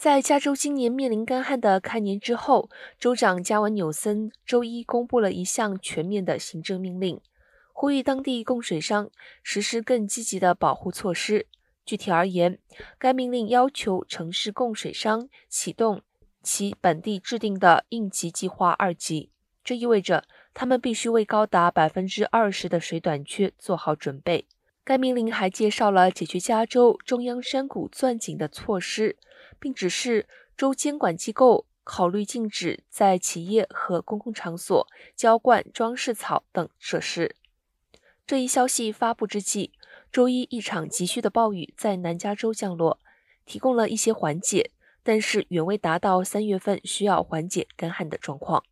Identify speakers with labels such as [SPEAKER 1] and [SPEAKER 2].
[SPEAKER 1] 在加州今年面临干旱的开年之后，州长加文纽森周一公布了一项全面的行政命令，呼吁当地供水商实施更积极的保护措施。具体而言，该命令要求城市供水商启动其本地制定的应急计划二级，这意味着他们必须为高达百分之二十的水短缺做好准备。该命令还介绍了解决加州中央山谷钻井的措施。并指示州监管机构考虑禁止在企业和公共场所浇灌装饰草等设施。这一消息发布之际，周一一场急需的暴雨在南加州降落，提供了一些缓解，但是远未达到三月份需要缓解干旱的状况。